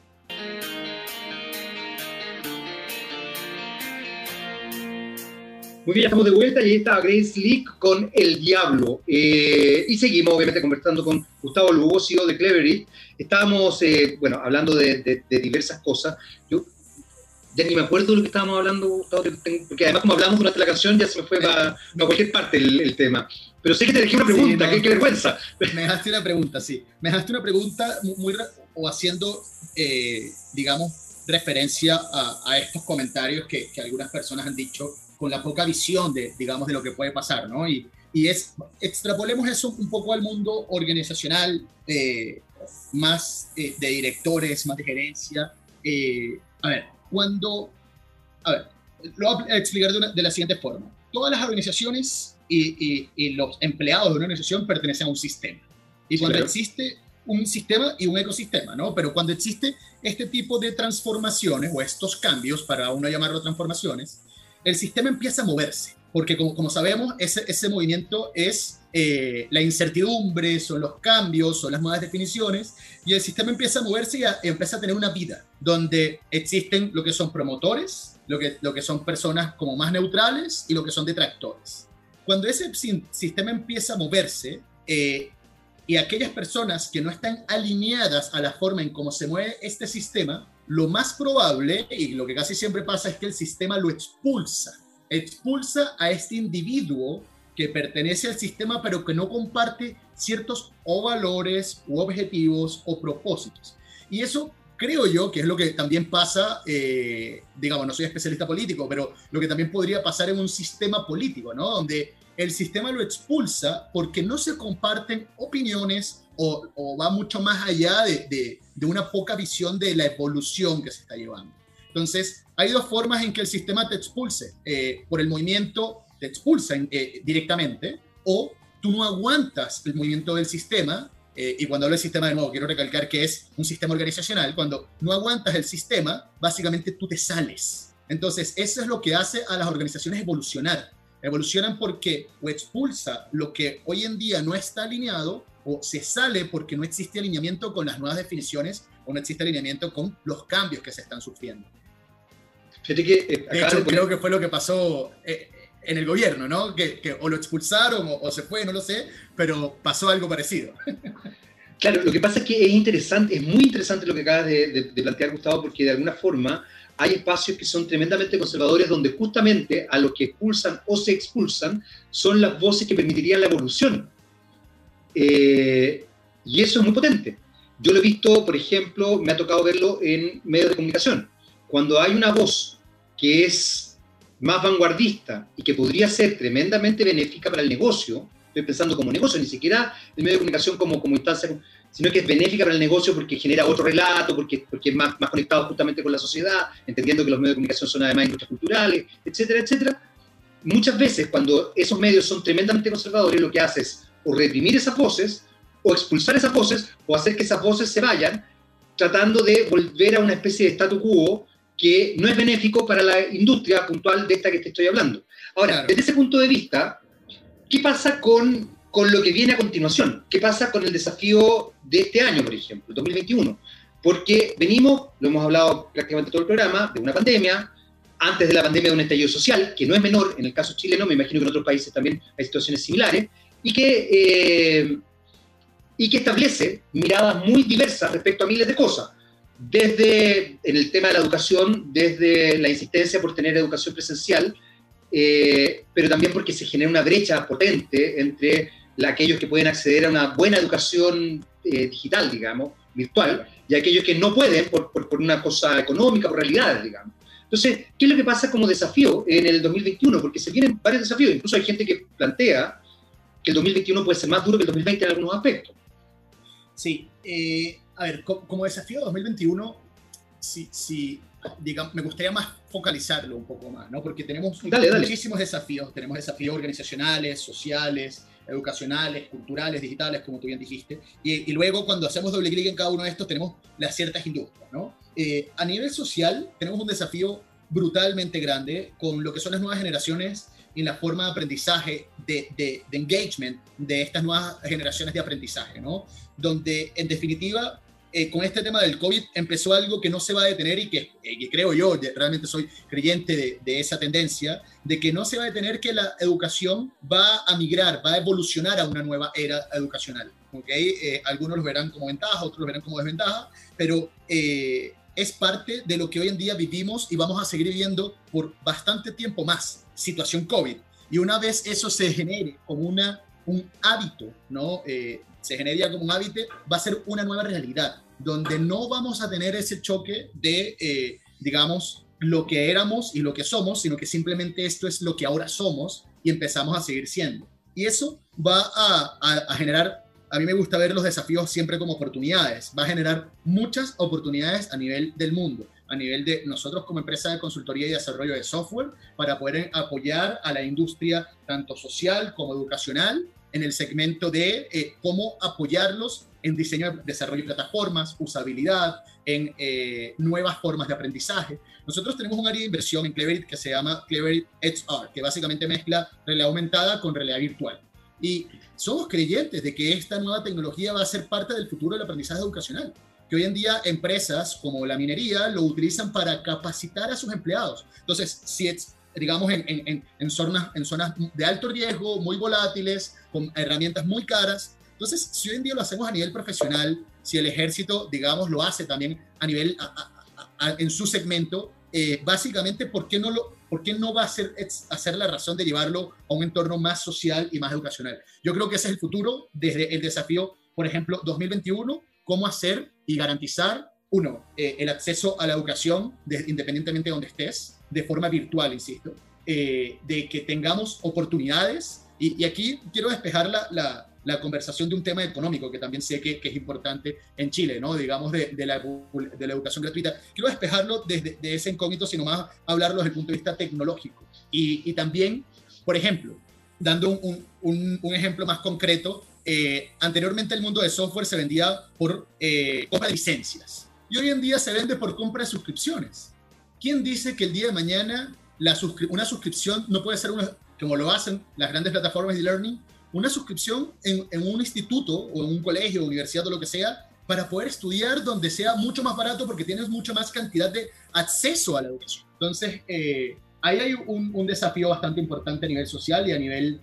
A: Muy bien, ya estamos de vuelta y ahí está Grace Leak con El Diablo. Eh, y seguimos, obviamente, conversando con Gustavo Lugo, CEO de Cleverit. Estábamos, eh, bueno, hablando de, de, de, diversas cosas. Yo ya ni me acuerdo de lo que estábamos hablando, Gustavo, porque además, como hablamos durante la canción, ya se me fue a cualquier parte el, el, tema. Pero sé que te dejé una pregunta, sí, no, qué, qué, vergüenza.
B: Me dejaste una pregunta, sí. Me dejaste una pregunta muy, o haciendo, eh, digamos, referencia a, a estos comentarios que, que algunas personas han dicho con la poca visión de, digamos, de lo que puede pasar, ¿no? Y, y es, extrapolemos eso un poco al mundo organizacional, eh, más eh, de directores, más de gerencia. Eh, a ver, cuando, a ver, lo voy a explicar de, una, de la siguiente forma. Todas las organizaciones y, y, y, los empleados de una organización pertenecen a un sistema. Y cuando existe un sistema y un ecosistema, ¿no? Pero cuando existe este tipo de transformaciones o estos cambios, para uno llamarlo transformaciones, el sistema empieza a moverse, porque como, sabemos, ese, movimiento es eh, la incertidumbre, son los cambios, son las nuevas definiciones, y el sistema empieza a moverse y, empieza a tener una vida, donde existen lo que son promotores, lo que, lo que son personas como más neutrales y lo que son detractores. Cuando ese sistema empieza a moverse, eh, y aquellas personas que no están alineadas a la forma en cómo se mueve este sistema, lo más probable, y lo que casi siempre pasa, es que el sistema lo expulsa. Expulsa a este individuo que pertenece al sistema pero que no comparte ciertos o valores u objetivos o propósitos. Y eso creo yo que es lo que también pasa, eh, digamos, no soy especialista político, pero lo que también podría pasar en un sistema político, ¿no? Donde el sistema lo expulsa porque no se comparten opiniones o, va mucho más allá de, una poca visión de la evolución que se está llevando. Entonces, hay dos formas en que el sistema te expulse. Eh, por el movimiento te expulsa eh, directamente o tú no aguantas el movimiento del sistema. Eh, y cuando hablo del sistema de nuevo, quiero recalcar que es un sistema organizacional. Cuando no aguantas el sistema, básicamente tú te sales. Entonces, eso es lo que hace a las organizaciones evolucionar Evolucionan porque o expulsa lo que hoy en día no está alineado o se sale porque no existe alineamiento con las nuevas definiciones o no existe alineamiento con los cambios que se están sufriendo.
A: Fíjate que, eh,
B: de hecho, creo que fue lo que pasó eh, en el gobierno, ¿no? Que, o lo expulsaron o, se fue, no lo sé, pero pasó algo parecido.
A: Claro, lo que pasa es que es interesante, es muy interesante lo que acabas de plantear, Gustavo, porque de alguna forma hay espacios que son tremendamente conservadores donde justamente a los que expulsan o se expulsan son las voces que permitirían la evolución. Eh, y eso es muy potente. Yo lo he visto, por ejemplo, me ha tocado verlo en medios de comunicación. Cuando hay una voz que es más vanguardista y que podría ser tremendamente benéfica para el negocio, estoy pensando como negocio, ni siquiera el medio de comunicación como, como instancia sino que es benéfica para el negocio porque genera otro relato, porque, porque es más, más conectado justamente con la sociedad, entendiendo que los medios de comunicación son además industrias culturales, etcétera, etcétera. Muchas veces cuando esos medios son tremendamente conservadores, lo que hace es o reprimir esas voces, o expulsar esas voces, o hacer que esas voces se vayan, tratando de volver a una especie de statu quo que no es benéfico para la industria puntual de esta que te estoy hablando. Ahora, desde ese punto de vista, ¿qué pasa con con lo que viene a continuación. ¿Qué pasa con el desafío de este año, por ejemplo, 2021? Porque venimos, lo hemos hablado prácticamente todo el programa, de una pandemia, antes de la pandemia de un estallido social, que no es menor en el caso chileno, me imagino que en otros países también hay situaciones similares, y que, eh, y que establece miradas muy diversas respecto a miles de cosas. Desde en el tema de la educación, desde la insistencia por tener educación presencial, eh, pero también porque se genera una brecha potente entre aquellos que pueden acceder a una buena educación eh, digital, digamos, virtual, y aquellos que no pueden por, por, una cosa económica, por realidades, digamos. Entonces, ¿qué es lo que pasa como desafío en el 2021? Porque se vienen varios desafíos. Incluso hay gente que plantea que el 2021 puede ser más duro que el 2020 en algunos aspectos.
B: Sí, eh, a ver, como, desafío 2021, sí, sí, digamos, me gustaría más focalizarlo un poco más, ¿no? Porque tenemos muchísimos desafíos. Tenemos desafíos organizacionales, sociales, educacionales, culturales, digitales, como tú bien dijiste. Y, luego, cuando hacemos doble clic en cada uno de estos, tenemos las ciertas industrias, ¿no? Eh, a nivel social, tenemos un desafío brutalmente grande con lo que son las nuevas generaciones y la forma de aprendizaje, de, de, de engagement de estas nuevas generaciones de aprendizaje, ¿no? Donde, en definitiva, eh, con este tema del COVID empezó algo que no se va a detener y que, eh, creo yo, realmente soy creyente de, esa tendencia, de que no se va a detener que la educación va a migrar, va a evolucionar a una nueva era educacional. ¿okay? Eh, algunos lo verán como ventaja, otros lo verán como desventaja, pero es parte de lo que hoy en día vivimos y vamos a seguir viviendo por bastante tiempo más, situación COVID. Y una vez eso se genere como una, un hábito, ¿no? Se genere ya como un hábito, va a ser una nueva realidad donde no vamos a tener ese choque de, eh, digamos, lo que éramos y lo que somos, sino que simplemente esto es lo que ahora somos y empezamos a seguir siendo. Y eso va a, generar, a mí me gusta ver los desafíos siempre como oportunidades, va a generar muchas oportunidades a nivel del mundo, a nivel de nosotros como empresa de consultoría y desarrollo de software, para poder apoyar a la industria tanto social como educacional en el segmento de eh, cómo apoyarlos en diseño, desarrollo de plataformas, usabilidad, en eh, nuevas formas de aprendizaje. Nosotros tenemos un área de inversión en Cleverit que se llama Cleverit XR, que básicamente mezcla realidad aumentada con realidad virtual. Y somos creyentes de que esta nueva tecnología va a ser parte del futuro del aprendizaje educacional que hoy en día empresas como la minería lo utilizan para capacitar a sus empleados. Entonces, si es, digamos, en, en, en, zonas, en zonas de alto riesgo, muy volátiles, con herramientas muy caras, entonces, si hoy en día lo hacemos a nivel profesional, si el ejército, digamos, lo hace también a nivel, en su segmento, eh, básicamente, ¿por qué no lo, ¿por qué no va a ser hacer la razón de llevarlo a un entorno más social y más educacional? Yo creo que ese es el futuro desde el desafío, por ejemplo, 2021, cómo hacer y garantizar, uno, eh, el acceso a la educación independientemente de donde estés, de forma virtual, insisto, eh, de que tengamos oportunidades. Y, aquí quiero despejar la, la, conversación de un tema económico que también sé que, que es importante en Chile, ¿no? digamos, de, de, la, de la educación gratuita. Quiero despejarlo desde de ese incógnito, sino más hablarlo desde el punto de vista tecnológico. Y, y también, por ejemplo, dando un, un, un ejemplo más concreto, eh, anteriormente el mundo de software se vendía por eh, compra de licencias y hoy en día se vende por compra de suscripciones. ¿Quién dice que el día de mañana la una suscripción no puede ser una, como lo hacen las grandes plataformas de learning, una suscripción en, un instituto o en un colegio, universidad o lo que sea, para poder estudiar donde sea mucho más barato porque tienes mucha más cantidad de acceso a la educación. Entonces, eh, ahí hay un, un, desafío bastante importante a nivel social y a nivel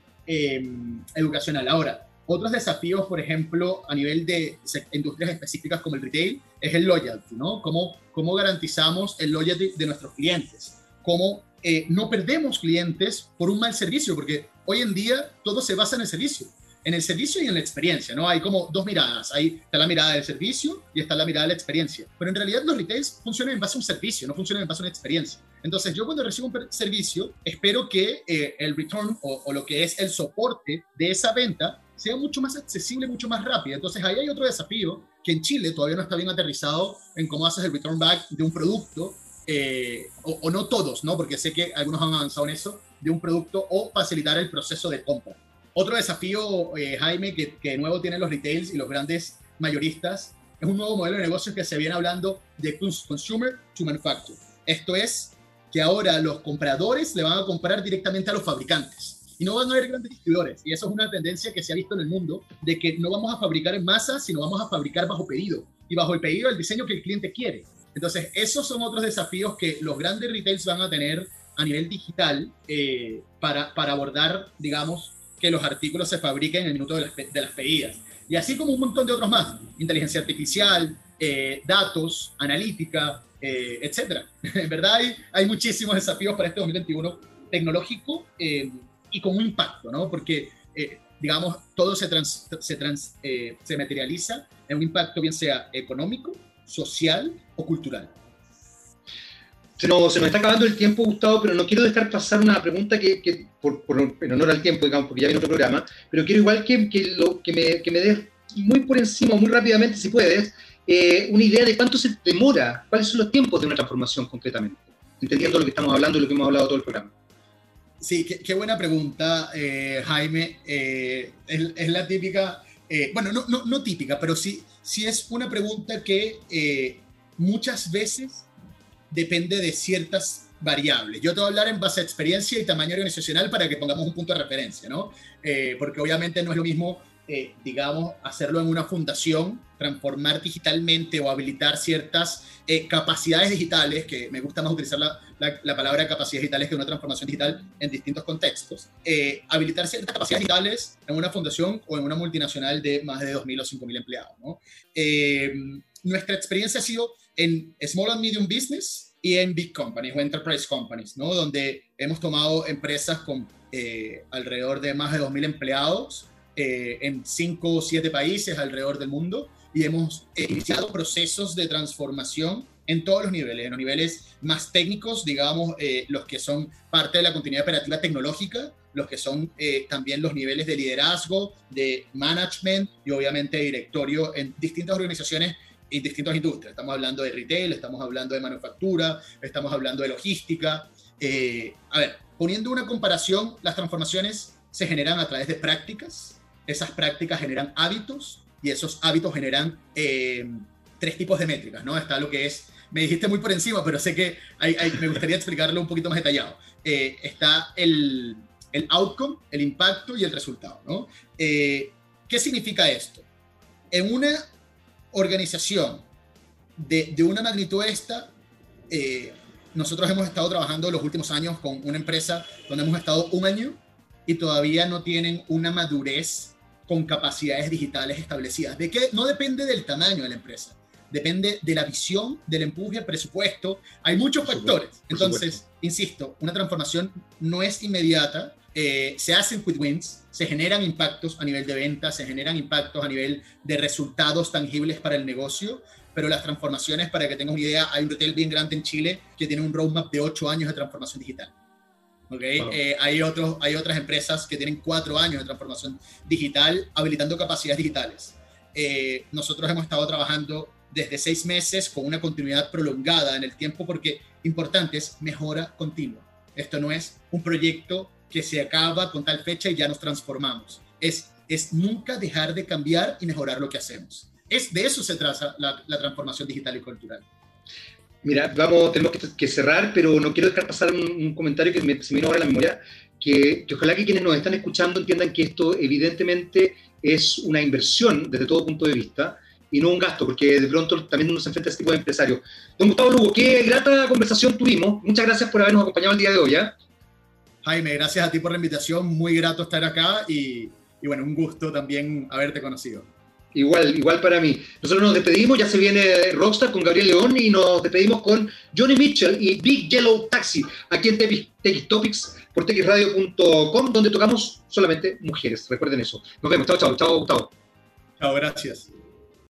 B: educacional. Ahora, otros desafíos, por ejemplo, a nivel de industrias específicas como el retail, es el loyalty, ¿no? ¿Cómo, cómo garantizamos el loyalty de nuestros clientes? ¿Cómo eh, no perdemos clientes por un mal servicio? Porque hoy en día todo se basa en el servicio en el servicio y en la experiencia, ¿no? Hay como dos miradas. Ahí está la mirada del servicio y está la mirada de la experiencia. Pero en realidad los retails funcionan en base a un servicio, no funcionan en base a una experiencia. Entonces yo cuando recibo un servicio, espero que eh, el return o, o, lo que es el soporte de esa venta sea mucho más accesible, mucho más rápido. Entonces ahí hay otro desafío que en Chile todavía no está bien aterrizado en cómo haces el return back de un producto, eh, o, no todos, ¿no? Porque sé que algunos han avanzado en eso, de un producto o facilitar el proceso de compra. Otro desafío, eh, Jaime, que, que de nuevo tienen los retails y los grandes mayoristas, es un nuevo modelo de negocio que se viene hablando de consumer to manufacture. Esto es que ahora los compradores le van a comprar directamente a los fabricantes y no van a haber grandes distribuidores. Y eso es una tendencia que se ha visto en el mundo, de que no vamos a fabricar en masa, sino vamos a fabricar bajo pedido. Y bajo el pedido el diseño que el cliente quiere. Entonces, esos son otros desafíos que los grandes retails van a tener a nivel digital eh, para, para abordar, digamos, que los artículos se fabriquen en el minuto de las, de las pedidas. Y así como un montón de otros más, inteligencia artificial, eh, datos, analítica, eh, etcétera. en verdad hay, hay, muchísimos desafíos para este 2021 tecnológico eh, y con un impacto, ¿no? Porque, eh, digamos, todo se, trans, se, trans, eh, se materializa en un impacto bien sea económico, social o cultural.
A: Se nos, se nos, está acabando el tiempo, Gustavo, pero no quiero dejar pasar una pregunta que, que por, por, en honor al tiempo, digamos, porque ya viene otro programa, pero quiero igual que, que, me, que me des muy por encima, muy rápidamente, si puedes, eh, una idea de cuánto se demora, cuáles son los tiempos de una transformación concretamente, entendiendo lo que estamos hablando y lo que hemos hablado todo el programa.
B: Sí, qué, buena pregunta, eh, Jaime. Eh, es, la típica, eh, bueno, no, no, no, típica, pero sí, sí es una pregunta que muchas veces depende de ciertas variables. Yo te voy a hablar en base a experiencia y tamaño organizacional para que pongamos un punto de referencia, ¿no? Porque obviamente no es lo mismo eh, digamos, hacerlo en una fundación, transformar digitalmente o habilitar ciertas eh, capacidades digitales, que me gusta más utilizar la, la, la, palabra capacidades digitales que una transformación digital en distintos contextos, eh, habilitar ciertas capacidades digitales en una fundación o en una multinacional de más de 2.000 o 5.000 empleados. ¿no? Eh, nuestra experiencia ha sido en Small and Medium Business y en Big Companies o Enterprise Companies, ¿no? donde hemos tomado empresas con eh, alrededor de más de 2.000 empleados, eh, en cinco o siete países alrededor del mundo y hemos eh, iniciado procesos de transformación en todos los niveles, en los niveles más técnicos, digamos, eh, los que son parte de la continuidad operativa tecnológica, los que son eh, también los niveles de liderazgo, de management y obviamente de directorio en distintas organizaciones y distintas industrias. Estamos hablando de retail, estamos hablando de manufactura, estamos hablando de logística. Eh, a ver, poniendo una comparación, las transformaciones se generan a través de prácticas, esas prácticas generan hábitos y esos hábitos generan eh, tres tipos de métricas, ¿no? Está lo que es, me dijiste muy por encima, pero sé que hay, hay, me gustaría explicarlo un poquito más detallado. Eh, está el, el outcome, el impacto y el resultado. ¿no? Eh, ¿Qué significa esto? En una organización de, de una magnitud esta, eh, nosotros hemos estado trabajando los últimos años con una empresa donde hemos estado un año y todavía no tienen una madurez con capacidades digitales establecidas. ¿De qué? No depende del tamaño de la empresa, depende de la visión, del empuje, presupuesto. Hay muchos factores. Entonces, insisto, una transformación no es inmediata. Eh, se hacen quick wins, se generan impactos a nivel de ventas, se generan impactos a nivel de resultados tangibles para el negocio, pero las transformaciones, para que tengas una idea, hay un retail bien grande en Chile que tiene un roadmap de ocho años de transformación digital. ¿Okay? Eh, hay, otros, hay otras empresas que tienen cuatro años de transformación digital habilitando capacidades digitales. Eh, nosotros hemos estado trabajando desde seis meses con una continuidad prolongada en el tiempo porque importante es mejora continua. Esto no es un proyecto que se acaba con tal fecha y ya nos transformamos. Es, es nunca dejar de cambiar y mejorar lo que hacemos. Es, de eso se trata la, la transformación digital y cultural.
A: Mira, vamos, tenemos que, cerrar, pero no quiero dejar pasar un, comentario que me, se me vino ahora a la memoria, que, que, ojalá que quienes nos están escuchando entiendan que esto evidentemente es una inversión desde todo punto de vista, y no un gasto, porque de pronto también uno se enfrenta a este tipo de empresarios. Don Gustavo Lugo, qué grata conversación tuvimos. Muchas gracias por habernos acompañado el día de hoy. ¿ya?
B: Jaime, gracias a ti por la invitación. Muy grato estar acá y, y bueno, un gusto también haberte conocido.
A: Igual, igual para mí. Nosotros nos despedimos, ya se viene Rockstar con Gabriel León y nos despedimos con Johnny Mitchell y Big Yellow Taxi, aquí en TX Topics por texradio.com, donde tocamos solamente mujeres. Recuerden eso. Nos vemos. Chao, chao, chao, Gustavo.
B: Chao, gracias.